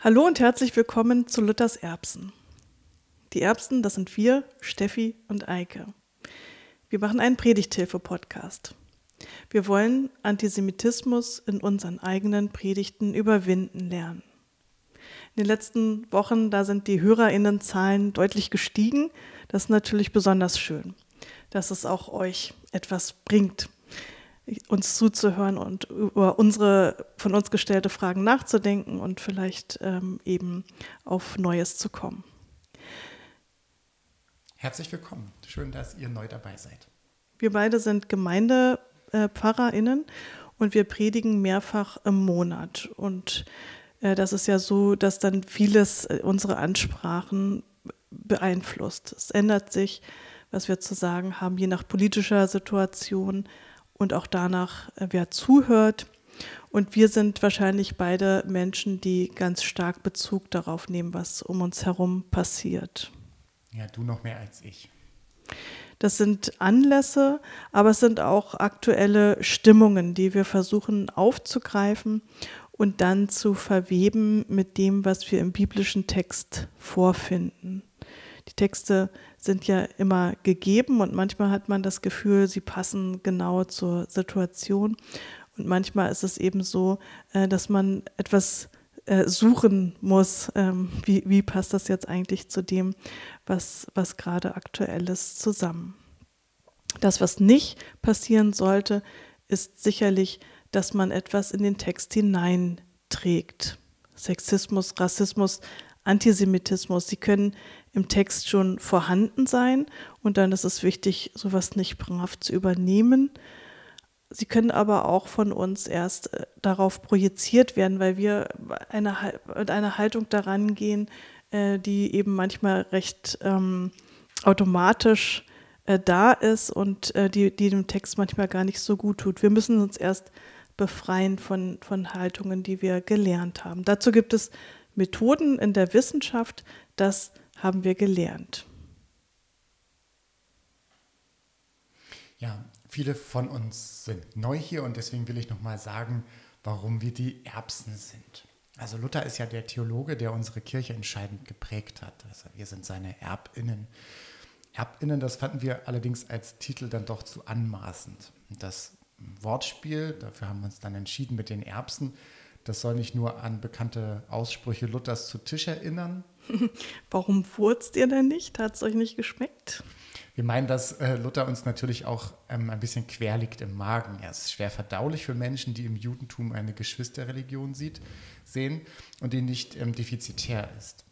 Hallo und herzlich willkommen zu Luthers Erbsen. Die Erbsen, das sind wir, Steffi und Eike. Wir machen einen Predigthilfe-Podcast. Wir wollen Antisemitismus in unseren eigenen Predigten überwinden lernen. In den letzten Wochen, da sind die Hörerinnenzahlen deutlich gestiegen. Das ist natürlich besonders schön, dass es auch euch etwas bringt uns zuzuhören und über unsere von uns gestellte Fragen nachzudenken und vielleicht ähm, eben auf Neues zu kommen. Herzlich willkommen. Schön, dass ihr neu dabei seid. Wir beide sind GemeindepfarrerInnen und wir predigen mehrfach im Monat. Und äh, das ist ja so, dass dann vieles äh, unsere Ansprachen beeinflusst. Es ändert sich, was wir zu sagen haben, je nach politischer Situation und auch danach, äh, wer zuhört. Und wir sind wahrscheinlich beide Menschen, die ganz stark Bezug darauf nehmen, was um uns herum passiert. Ja, du noch mehr als ich. Das sind Anlässe, aber es sind auch aktuelle Stimmungen, die wir versuchen aufzugreifen und dann zu verweben mit dem, was wir im biblischen Text vorfinden. Die Texte sind ja immer gegeben und manchmal hat man das Gefühl, sie passen genau zur Situation. Und manchmal ist es eben so, äh, dass man etwas äh, suchen muss, ähm, wie, wie passt das jetzt eigentlich zu dem, was, was gerade aktuell ist, zusammen. Das, was nicht passieren sollte, ist sicherlich, dass man etwas in den Text hineinträgt. Sexismus, Rassismus, Antisemitismus, sie können im Text schon vorhanden sein und dann ist es wichtig, sowas nicht brav zu übernehmen. Sie können aber auch von uns erst äh, darauf projiziert werden, weil wir eine, mit einer Haltung daran gehen, äh, die eben manchmal recht ähm, automatisch äh, da ist und äh, die, die dem Text manchmal gar nicht so gut tut. Wir müssen uns erst befreien von, von Haltungen, die wir gelernt haben. Dazu gibt es Methoden in der Wissenschaft, das haben wir gelernt. Ja, viele von uns sind neu hier und deswegen will ich nochmal sagen, warum wir die Erbsen sind. Also Luther ist ja der Theologe, der unsere Kirche entscheidend geprägt hat. Also wir sind seine Erbinnen. Erbinnen, das fanden wir allerdings als Titel dann doch zu anmaßend. Das Wortspiel, dafür haben wir uns dann entschieden mit den Erbsen, das soll nicht nur an bekannte Aussprüche Luthers zu Tisch erinnern, Warum furzt ihr denn nicht? Hat es euch nicht geschmeckt? Wir meinen, dass äh, Luther uns natürlich auch ähm, ein bisschen quer liegt im Magen. Er ist schwer verdaulich für Menschen, die im Judentum eine Geschwisterreligion sieht, sehen und die nicht ähm, defizitär ist.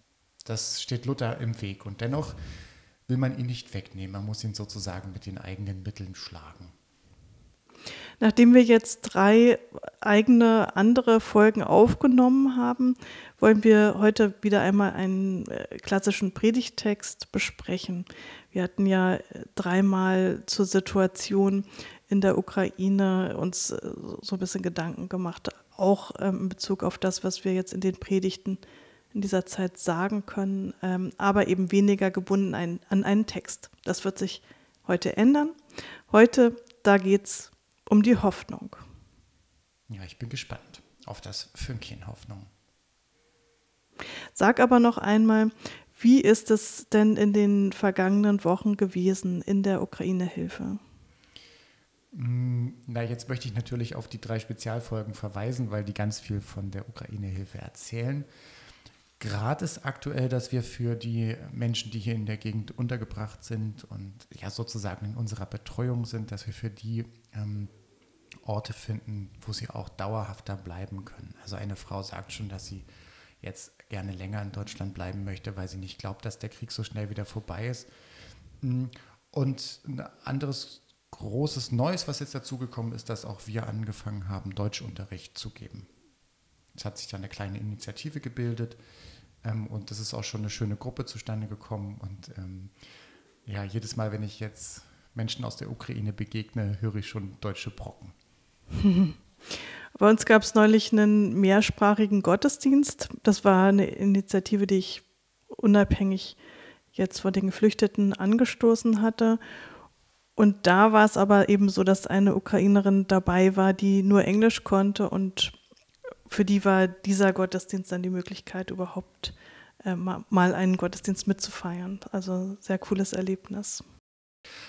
Das steht Luther im Weg und dennoch will man ihn nicht wegnehmen. Man muss ihn sozusagen mit den eigenen Mitteln schlagen. Nachdem wir jetzt drei eigene andere Folgen aufgenommen haben, wollen wir heute wieder einmal einen äh, klassischen Predigtext besprechen. Wir hatten ja äh, dreimal zur Situation in der Ukraine uns äh, so ein bisschen Gedanken gemacht, auch ähm, in Bezug auf das, was wir jetzt in den Predigten in dieser Zeit sagen können, ähm, aber eben weniger gebunden an einen Text. Das wird sich heute ändern. Heute, da geht es um die Hoffnung. Ja, ich bin gespannt auf das Fünkchen Hoffnung. Sag aber noch einmal, wie ist es denn in den vergangenen Wochen gewesen in der Ukraine-Hilfe? Mm, na, jetzt möchte ich natürlich auf die drei Spezialfolgen verweisen, weil die ganz viel von der Ukraine-Hilfe erzählen. Gerade ist aktuell, dass wir für die Menschen, die hier in der Gegend untergebracht sind und ja sozusagen in unserer Betreuung sind, dass wir für die ähm, Orte finden, wo sie auch dauerhafter bleiben können. Also eine Frau sagt schon, dass sie jetzt gerne länger in Deutschland bleiben möchte, weil sie nicht glaubt, dass der Krieg so schnell wieder vorbei ist. Mm, und ein anderes großes Neues, was jetzt dazugekommen ist, dass auch wir angefangen haben, Deutschunterricht zu geben. Es hat sich da eine kleine Initiative gebildet ähm, und das ist auch schon eine schöne Gruppe zustande gekommen. Und ähm, ja, jedes Mal, wenn ich jetzt Menschen aus der Ukraine begegne, höre ich schon deutsche Brocken. Bei uns gab es neulich einen mehrsprachigen Gottesdienst. Das war eine Initiative, die ich unabhängig jetzt von den Geflüchteten angestoßen hatte. Und da war es aber eben so, dass eine Ukrainerin dabei war, die nur Englisch konnte und für die war dieser Gottesdienst dann die Möglichkeit, überhaupt äh, mal einen Gottesdienst mitzufeiern. Also sehr cooles Erlebnis.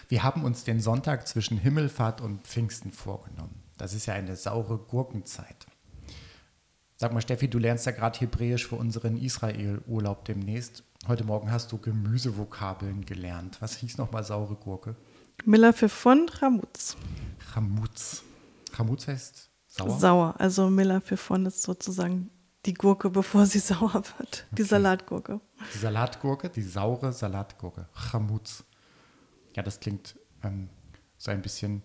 Wir haben uns den Sonntag zwischen Himmelfahrt und Pfingsten vorgenommen. Das ist ja eine saure Gurkenzeit. Sag mal, Steffi, du lernst ja gerade Hebräisch für unseren Israel-Urlaub demnächst. Heute Morgen hast du Gemüsevokabeln gelernt. Was hieß nochmal saure Gurke? Milafifon Chamutz. Chamutz. Chamutz heißt sauer? Sauer. Also Milafifon ist sozusagen die Gurke, bevor sie sauer wird. Die okay. Salatgurke. Die Salatgurke, die saure Salatgurke. Chamutz. Ja, das klingt ähm, so ein bisschen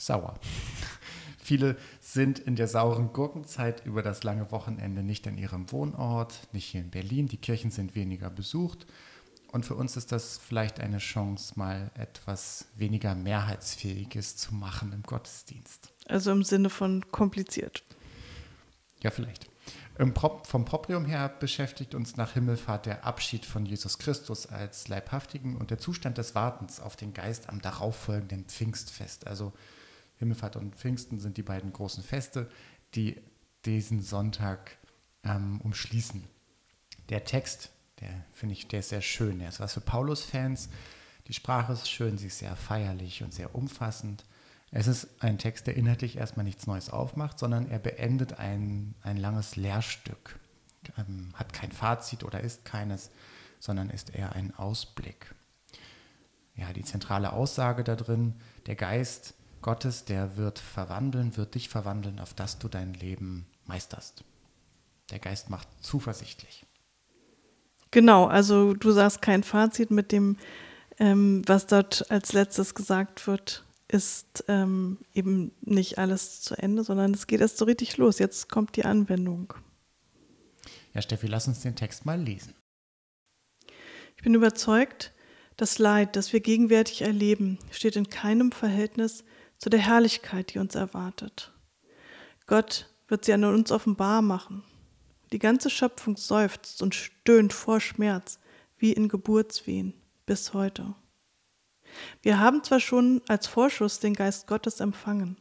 sauer. Viele sind in der sauren Gurkenzeit über das lange Wochenende nicht an ihrem Wohnort, nicht hier in Berlin. Die Kirchen sind weniger besucht. Und für uns ist das vielleicht eine Chance, mal etwas weniger Mehrheitsfähiges zu machen im Gottesdienst. Also im Sinne von kompliziert. Ja, vielleicht. Prop, vom Proprium her beschäftigt uns nach Himmelfahrt der Abschied von Jesus Christus als Leibhaftigen und der Zustand des Wartens auf den Geist am darauffolgenden Pfingstfest. Also Himmelfahrt und Pfingsten sind die beiden großen Feste, die diesen Sonntag ähm, umschließen. Der Text, der finde ich, der ist sehr schön. Der ist was für Paulus-Fans. Die Sprache ist schön, sie ist sehr feierlich und sehr umfassend. Es ist ein Text, der inhaltlich erstmal nichts Neues aufmacht, sondern er beendet ein, ein langes Lehrstück. Ähm, hat kein Fazit oder ist keines, sondern ist eher ein Ausblick. Ja, die zentrale Aussage da drin, der Geist Gottes, der wird verwandeln, wird dich verwandeln, auf das du dein Leben meisterst. Der Geist macht zuversichtlich. Genau, also du sagst kein Fazit mit dem, ähm, was dort als letztes gesagt wird, ist ähm, eben nicht alles zu Ende, sondern es geht erst so richtig los. Jetzt kommt die Anwendung. Ja, Steffi, lass uns den Text mal lesen. Ich bin überzeugt, das Leid, das wir gegenwärtig erleben, steht in keinem Verhältnis zu der Herrlichkeit, die uns erwartet. Gott wird sie an uns offenbar machen. Die ganze Schöpfung seufzt und stöhnt vor Schmerz, wie in Geburtswehen, bis heute. Wir haben zwar schon als Vorschuss den Geist Gottes empfangen,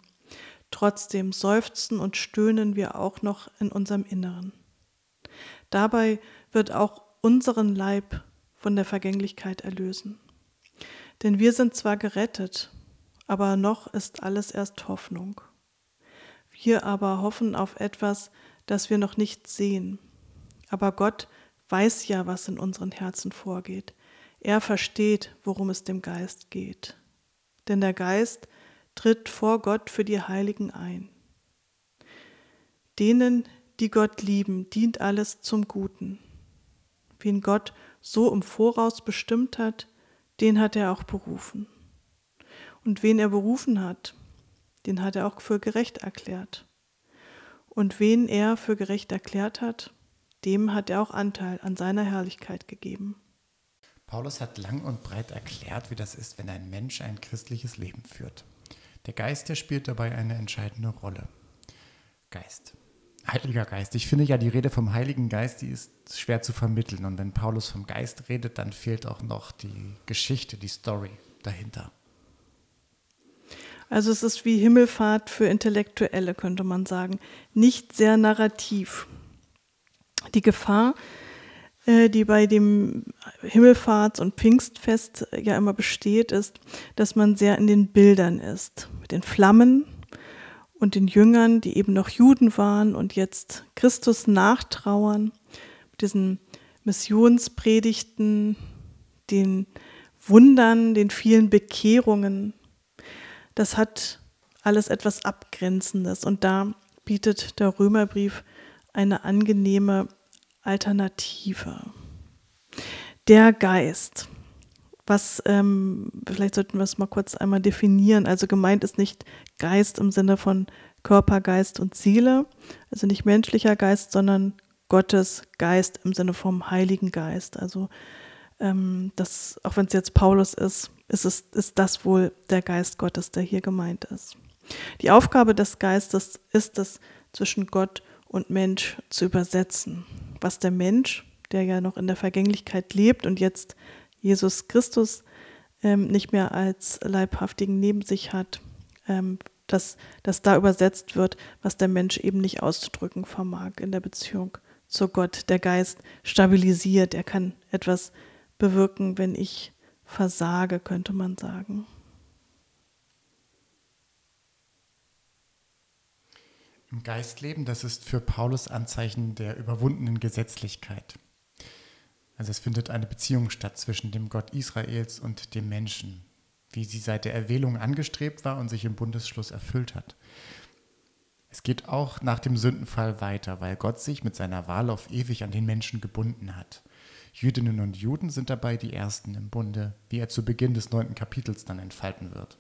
trotzdem seufzen und stöhnen wir auch noch in unserem Inneren. Dabei wird auch unseren Leib von der Vergänglichkeit erlösen. Denn wir sind zwar gerettet, aber noch ist alles erst Hoffnung. Wir aber hoffen auf etwas, das wir noch nicht sehen. Aber Gott weiß ja, was in unseren Herzen vorgeht. Er versteht, worum es dem Geist geht. Denn der Geist tritt vor Gott für die Heiligen ein. Denen, die Gott lieben, dient alles zum Guten. Wen Gott so im Voraus bestimmt hat, den hat er auch berufen. Und wen er berufen hat, den hat er auch für gerecht erklärt. Und wen er für gerecht erklärt hat, dem hat er auch Anteil an seiner Herrlichkeit gegeben. Paulus hat lang und breit erklärt, wie das ist, wenn ein Mensch ein christliches Leben führt. Der Geist, der spielt dabei eine entscheidende Rolle. Geist. Heiliger Geist. Ich finde ja, die Rede vom Heiligen Geist, die ist schwer zu vermitteln. Und wenn Paulus vom Geist redet, dann fehlt auch noch die Geschichte, die Story dahinter. Also es ist wie Himmelfahrt für Intellektuelle, könnte man sagen. Nicht sehr narrativ. Die Gefahr, äh, die bei dem Himmelfahrts- und Pfingstfest ja immer besteht, ist, dass man sehr in den Bildern ist. Mit den Flammen und den Jüngern, die eben noch Juden waren und jetzt Christus nachtrauern. Mit diesen Missionspredigten, den Wundern, den vielen Bekehrungen, das hat alles etwas Abgrenzendes. Und da bietet der Römerbrief eine angenehme Alternative. Der Geist. Was, ähm, vielleicht sollten wir es mal kurz einmal definieren. Also gemeint ist nicht Geist im Sinne von Körper, Geist und Seele, also nicht menschlicher Geist, sondern Gottes Geist im Sinne vom Heiligen Geist. Also ähm, das, auch wenn es jetzt Paulus ist, ist, es, ist das wohl der Geist Gottes, der hier gemeint ist. Die Aufgabe des Geistes ist es, zwischen Gott und Mensch zu übersetzen. Was der Mensch, der ja noch in der Vergänglichkeit lebt und jetzt Jesus Christus ähm, nicht mehr als Leibhaftigen neben sich hat, ähm, dass, dass da übersetzt wird, was der Mensch eben nicht auszudrücken vermag in der Beziehung zu Gott. Der Geist stabilisiert, er kann etwas bewirken, wenn ich versage, könnte man sagen. Im Geistleben, das ist für Paulus Anzeichen der überwundenen Gesetzlichkeit. Also es findet eine Beziehung statt zwischen dem Gott Israels und dem Menschen, wie sie seit der Erwählung angestrebt war und sich im Bundesschluss erfüllt hat. Es geht auch nach dem Sündenfall weiter, weil Gott sich mit seiner Wahl auf ewig an den Menschen gebunden hat. Jüdinnen und Juden sind dabei die Ersten im Bunde, wie er zu Beginn des neunten Kapitels dann entfalten wird.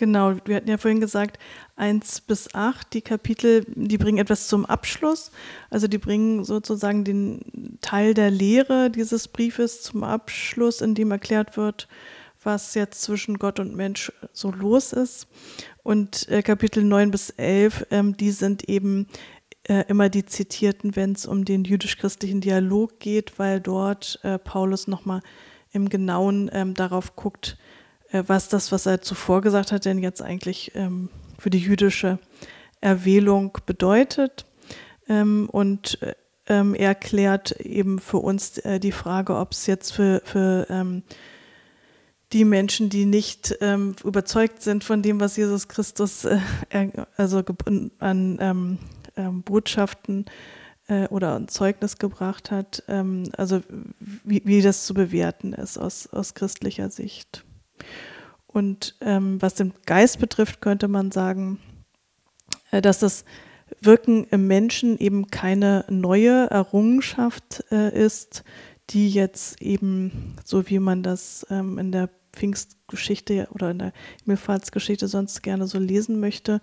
Genau, wir hatten ja vorhin gesagt, 1 bis 8, die Kapitel, die bringen etwas zum Abschluss. Also die bringen sozusagen den Teil der Lehre dieses Briefes zum Abschluss, in dem erklärt wird, was jetzt zwischen Gott und Mensch so los ist. Und äh, Kapitel 9 bis 11, ähm, die sind eben äh, immer die zitierten, wenn es um den jüdisch-christlichen Dialog geht, weil dort äh, Paulus nochmal im Genauen ähm, darauf guckt, was das, was er zuvor gesagt hat, denn jetzt eigentlich ähm, für die jüdische Erwählung bedeutet. Ähm, und äh, ähm, er klärt eben für uns äh, die Frage, ob es jetzt für, für die Menschen, die nicht ähm, überzeugt sind von dem, was Jesus Christus äh, also an ähm, ähm, Botschaften äh, oder ein Zeugnis gebracht hat, also wie, wie das zu bewerten ist aus, aus christlicher Sicht. Und ähm, was den Geist betrifft, könnte man sagen, äh, dass das Wirken im Menschen eben keine neue Errungenschaft äh, ist, die jetzt eben, so wie man das ähm, in der Pfingstgeschichte oder in der Himmelfahrtsgeschichte sonst gerne so lesen möchte,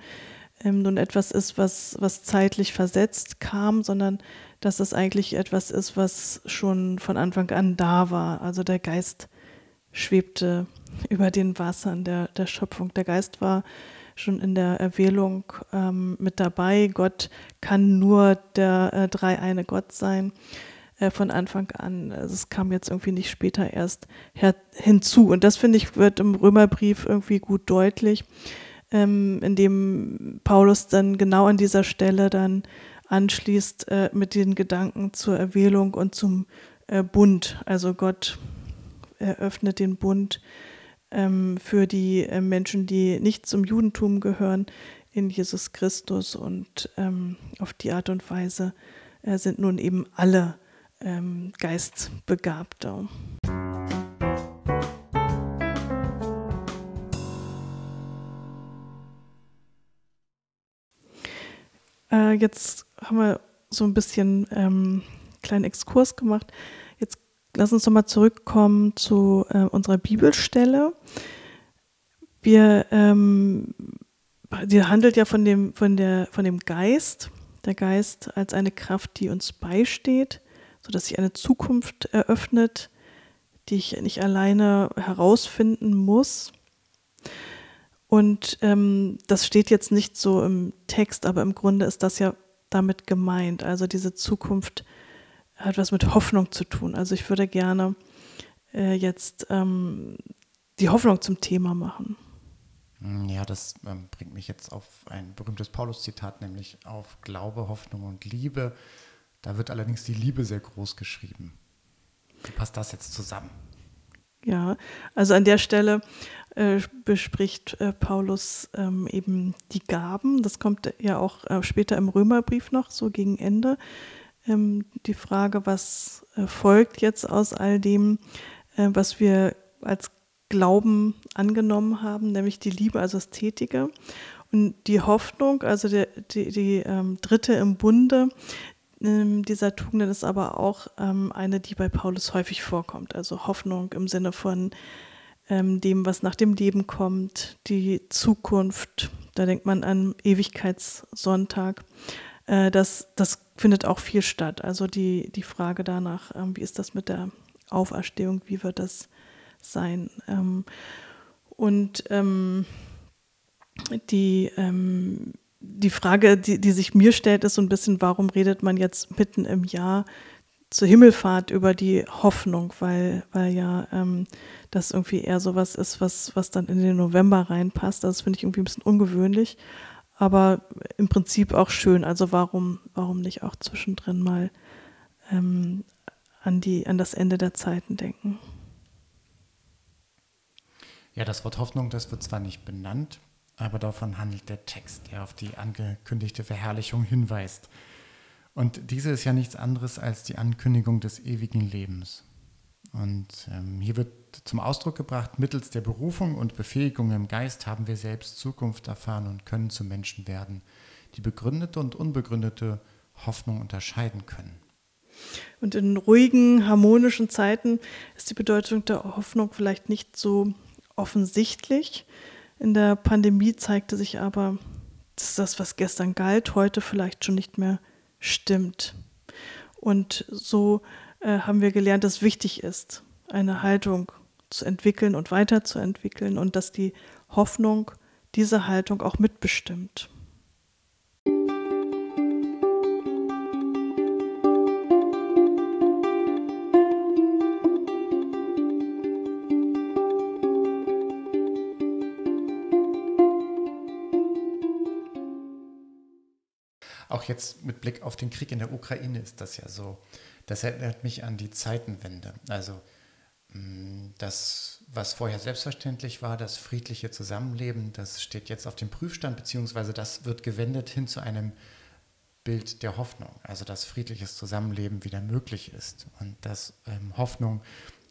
ähm, nun etwas ist, was, was zeitlich versetzt kam, sondern dass es eigentlich etwas ist, was schon von Anfang an da war. Also der Geist schwebte über den Wassern der, der Schöpfung. Der Geist war schon in der Erwählung ähm, mit dabei. Gott kann nur der äh, dreieine Gott sein äh, von Anfang an. Also es kam jetzt irgendwie nicht später erst her, hinzu. Und das finde ich wird im Römerbrief irgendwie gut deutlich ähm, in dem Paulus dann genau an dieser Stelle dann anschließt äh, mit den Gedanken zur Erwählung und zum äh, Bund. Also Gott eröffnet den Bund ähm, für die äh, Menschen, die nicht zum Judentum gehören, in Jesus Christus. Und ähm, auf die Art und Weise äh, sind nun eben alle ähm, Geistbegabte. Äh, jetzt haben wir so ein bisschen ähm, kleinen Exkurs gemacht. Lass uns nochmal zurückkommen zu äh, unserer Bibelstelle. Wir, ähm, die handelt ja von dem, von, der, von dem Geist, der Geist als eine Kraft, die uns beisteht, sodass sich eine Zukunft eröffnet, die ich nicht alleine herausfinden muss. Und ähm, das steht jetzt nicht so im Text, aber im Grunde ist das ja damit gemeint. Also diese Zukunft hat was mit Hoffnung zu tun. Also ich würde gerne äh, jetzt ähm, die Hoffnung zum Thema machen. Ja, das ähm, bringt mich jetzt auf ein berühmtes Paulus-Zitat, nämlich auf Glaube, Hoffnung und Liebe. Da wird allerdings die Liebe sehr groß geschrieben. Wie passt das jetzt zusammen? Ja, also an der Stelle äh, bespricht äh, Paulus ähm, eben die Gaben. Das kommt ja auch äh, später im Römerbrief noch, so gegen Ende. Ähm, die Frage, was äh, folgt jetzt aus all dem, äh, was wir als Glauben angenommen haben, nämlich die Liebe, also das Tätige. Und die Hoffnung, also der, die, die ähm, dritte im Bunde, ähm, dieser Tugenden ist aber auch ähm, eine, die bei Paulus häufig vorkommt. Also Hoffnung im Sinne von ähm, dem, was nach dem Leben kommt, die Zukunft. Da denkt man an Ewigkeitssonntag. Äh, das, das findet auch viel statt. Also die, die Frage danach, ähm, wie ist das mit der Auferstehung, wie wird das sein? Ähm, und ähm, die die Frage, die, die sich mir stellt, ist so ein bisschen, warum redet man jetzt mitten im Jahr zur Himmelfahrt über die Hoffnung, weil, weil ja ähm, das irgendwie eher sowas ist, was, was dann in den November reinpasst. Das finde ich irgendwie ein bisschen ungewöhnlich, aber im Prinzip auch schön. Also warum, warum nicht auch zwischendrin mal ähm, an, die, an das Ende der Zeiten denken? Ja, das Wort Hoffnung, das wird zwar nicht benannt, aber davon handelt der Text, der auf die angekündigte Verherrlichung hinweist. Und diese ist ja nichts anderes als die Ankündigung des ewigen Lebens. Und ähm, hier wird zum Ausdruck gebracht, mittels der Berufung und Befähigung im Geist haben wir selbst Zukunft erfahren und können zu Menschen werden, die begründete und unbegründete Hoffnung unterscheiden können. Und in ruhigen, harmonischen Zeiten ist die Bedeutung der Hoffnung vielleicht nicht so offensichtlich. In der Pandemie zeigte sich aber, dass das, was gestern galt, heute vielleicht schon nicht mehr stimmt. Und so äh, haben wir gelernt, dass wichtig ist, eine Haltung zu entwickeln und weiterzuentwickeln und dass die Hoffnung diese Haltung auch mitbestimmt. Jetzt mit Blick auf den Krieg in der Ukraine ist das ja so. Das erinnert mich an die Zeitenwende. Also mm, das, was vorher selbstverständlich war, das friedliche Zusammenleben, das steht jetzt auf dem Prüfstand, beziehungsweise das wird gewendet hin zu einem Bild der Hoffnung. Also dass friedliches Zusammenleben wieder möglich ist und dass ähm, Hoffnung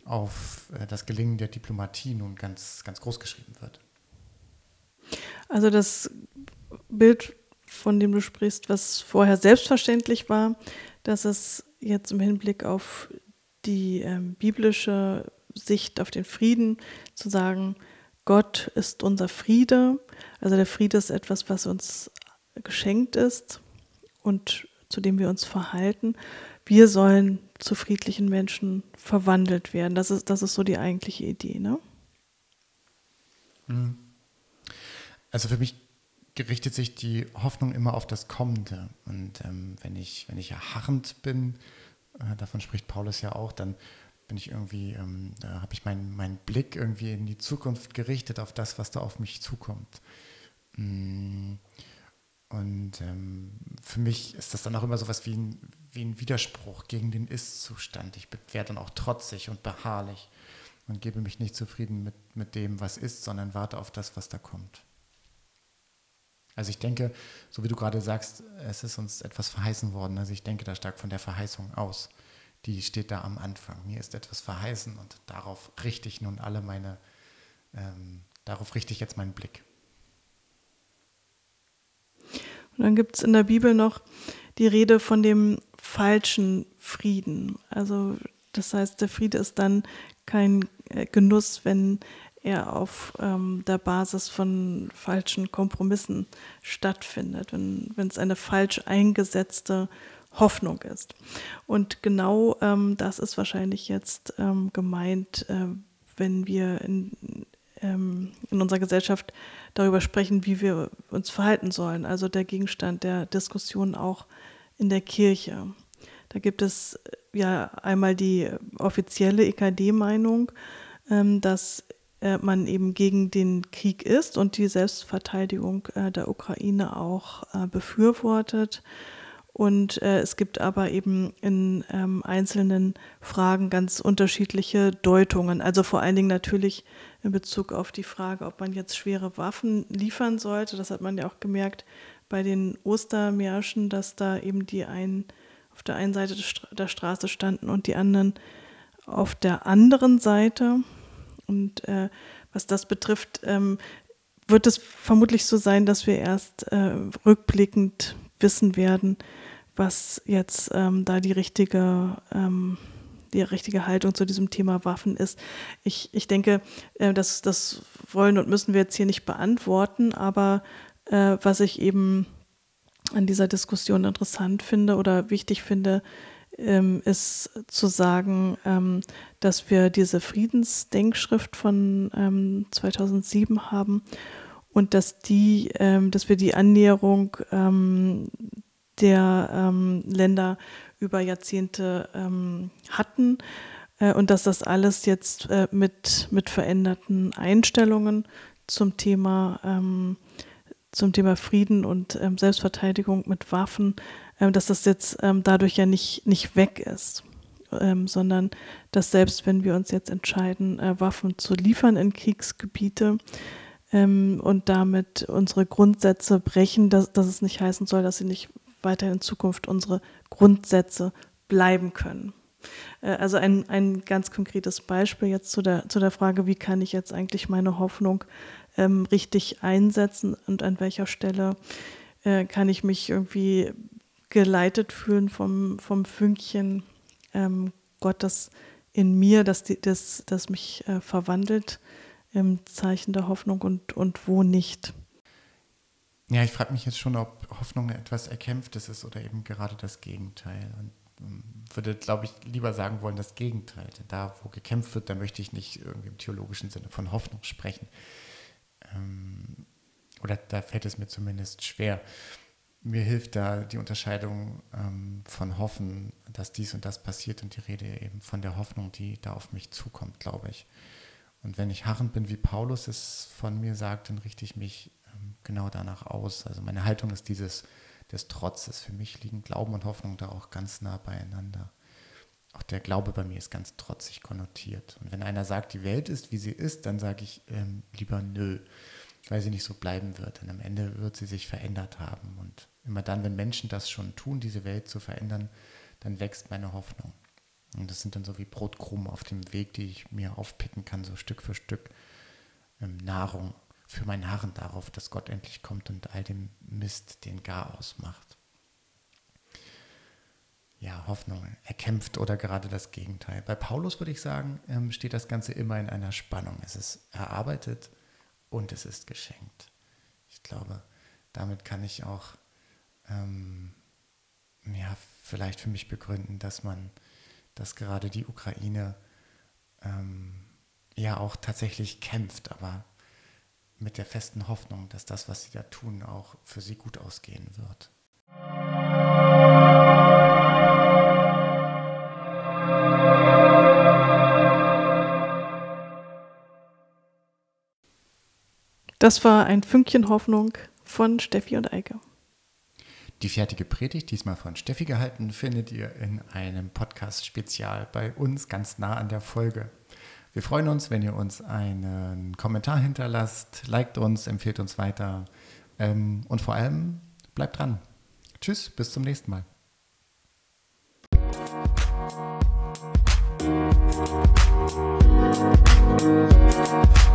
auf äh, das Gelingen der Diplomatie nun ganz, ganz groß geschrieben wird. Also das Bild von dem du sprichst, was vorher selbstverständlich war, dass es jetzt im Hinblick auf die ähm, biblische Sicht auf den Frieden zu sagen, Gott ist unser Friede. Also der Friede ist etwas, was uns geschenkt ist und zu dem wir uns verhalten. Wir sollen zu friedlichen Menschen verwandelt werden. Das ist, das ist so die eigentliche Idee. Ne? Mhm. Also für mich richtet sich die Hoffnung immer auf das Kommende. Und ähm, wenn ich, wenn ich harrend bin, äh, davon spricht Paulus ja auch, dann bin ich irgendwie, ähm, da habe ich meinen mein Blick irgendwie in die Zukunft gerichtet, auf das, was da auf mich zukommt. Mm. Und ähm, für mich ist das dann auch immer so was wie ein, wie ein Widerspruch gegen den Ist-Zustand. Ich werde dann auch trotzig und beharrlich und gebe mich nicht zufrieden mit, mit dem, was ist, sondern warte auf das, was da kommt. Also ich denke, so wie du gerade sagst, es ist uns etwas verheißen worden. Also ich denke da stark von der Verheißung aus. Die steht da am Anfang. Mir ist etwas verheißen und darauf richte ich nun alle meine, ähm, darauf richte ich jetzt meinen Blick. Und dann gibt es in der Bibel noch die Rede von dem falschen Frieden. Also das heißt, der Friede ist dann kein äh, Genuss, wenn eher auf ähm, der Basis von falschen Kompromissen stattfindet, wenn es eine falsch eingesetzte Hoffnung ist. Und genau ähm, das ist wahrscheinlich jetzt ähm, gemeint, äh, wenn wir in, ähm, in unserer Gesellschaft darüber sprechen, wie wir uns verhalten sollen. Also der Gegenstand der Diskussion auch in der Kirche. Da gibt es äh, ja einmal die offizielle EKD-Meinung, ähm, dass äh, man eben gegen den Krieg ist und die Selbstverteidigung äh, der Ukraine auch äh, befürwortet. Und äh, es gibt aber eben in ähm, einzelnen Fragen ganz unterschiedliche Deutungen. Also vor allen Dingen natürlich in Bezug auf die Frage, ob man jetzt schwere Waffen liefern sollte. Das hat man ja auch gemerkt bei den Ostermärschen, dass da eben die einen auf der einen Seite der Straße standen und die anderen auf der anderen Seite. Und äh, was das betrifft, ähm, wird es vermutlich so sein, dass wir erst äh, rückblickend wissen werden, was jetzt ähm, da die richtige, ähm, die richtige Haltung zu diesem Thema Waffen ist. Ich, ich denke, äh, das, das wollen und müssen wir jetzt hier nicht beantworten, aber äh, was ich eben an dieser Diskussion interessant finde oder wichtig finde, ähm, ist zu sagen, ähm, dass wir diese Friedensdenkschrift von ähm, 2007 haben und dass die, ähm, dass wir die Annäherung ähm, der ähm, Länder über Jahrzehnte ähm, hatten äh, und dass das alles jetzt äh, mit, mit veränderten Einstellungen zum Thema, ähm, zum Thema Frieden und Selbstverteidigung mit Waffen, dass das jetzt dadurch ja nicht, nicht weg ist. Ähm, sondern dass selbst wenn wir uns jetzt entscheiden, äh, Waffen zu liefern in Kriegsgebiete, ähm, und damit unsere Grundsätze brechen, dass, dass es nicht heißen soll, dass sie nicht weiter in Zukunft unsere Grundsätze bleiben können. Äh, also ein, ein ganz konkretes Beispiel jetzt zu der, zu der Frage, wie kann ich jetzt eigentlich meine Hoffnung ähm, richtig einsetzen und an welcher Stelle äh, kann ich mich irgendwie geleitet fühlen vom, vom Fünkchen ähm, Gottes in mir, das, das, das mich äh, verwandelt im Zeichen der Hoffnung und, und wo nicht. Ja, ich frage mich jetzt schon, ob Hoffnung etwas Erkämpftes ist oder eben gerade das Gegenteil. Und ähm, würde, glaube ich, lieber sagen wollen, das Gegenteil. Denn da, wo gekämpft wird, da möchte ich nicht irgendwie im theologischen Sinne von Hoffnung sprechen. Ähm, oder da fällt es mir zumindest schwer. Mir hilft da die Unterscheidung ähm, von Hoffen, dass dies und das passiert und die Rede eben von der Hoffnung, die da auf mich zukommt, glaube ich. Und wenn ich harrend bin, wie Paulus es von mir sagt, dann richte ich mich ähm, genau danach aus. Also meine Haltung ist dieses des Trotzes. Für mich liegen Glauben und Hoffnung da auch ganz nah beieinander. Auch der Glaube bei mir ist ganz trotzig konnotiert. Und wenn einer sagt, die Welt ist, wie sie ist, dann sage ich ähm, lieber nö, weil sie nicht so bleiben wird. Denn am Ende wird sie sich verändert haben. Und immer dann, wenn Menschen das schon tun, diese Welt zu verändern, dann wächst meine Hoffnung. Und das sind dann so wie Brotkrumen auf dem Weg, die ich mir aufpicken kann, so Stück für Stück. Ähm, Nahrung für mein Harren darauf, dass Gott endlich kommt und all dem Mist den Garaus macht. Ja, Hoffnung, erkämpft oder gerade das Gegenteil. Bei Paulus würde ich sagen, ähm, steht das Ganze immer in einer Spannung. Es ist erarbeitet und es ist geschenkt. Ich glaube, damit kann ich auch ähm, ja, vielleicht für mich begründen, dass man dass gerade die Ukraine ähm, ja auch tatsächlich kämpft, aber mit der festen Hoffnung, dass das, was sie da tun, auch für sie gut ausgehen wird. Das war ein Fünkchen Hoffnung von Steffi und Eike. Die fertige Predigt, diesmal von Steffi gehalten, findet ihr in einem Podcast-Spezial bei uns ganz nah an der Folge. Wir freuen uns, wenn ihr uns einen Kommentar hinterlasst, liked uns, empfehlt uns weiter ähm, und vor allem bleibt dran. Tschüss, bis zum nächsten Mal. Musik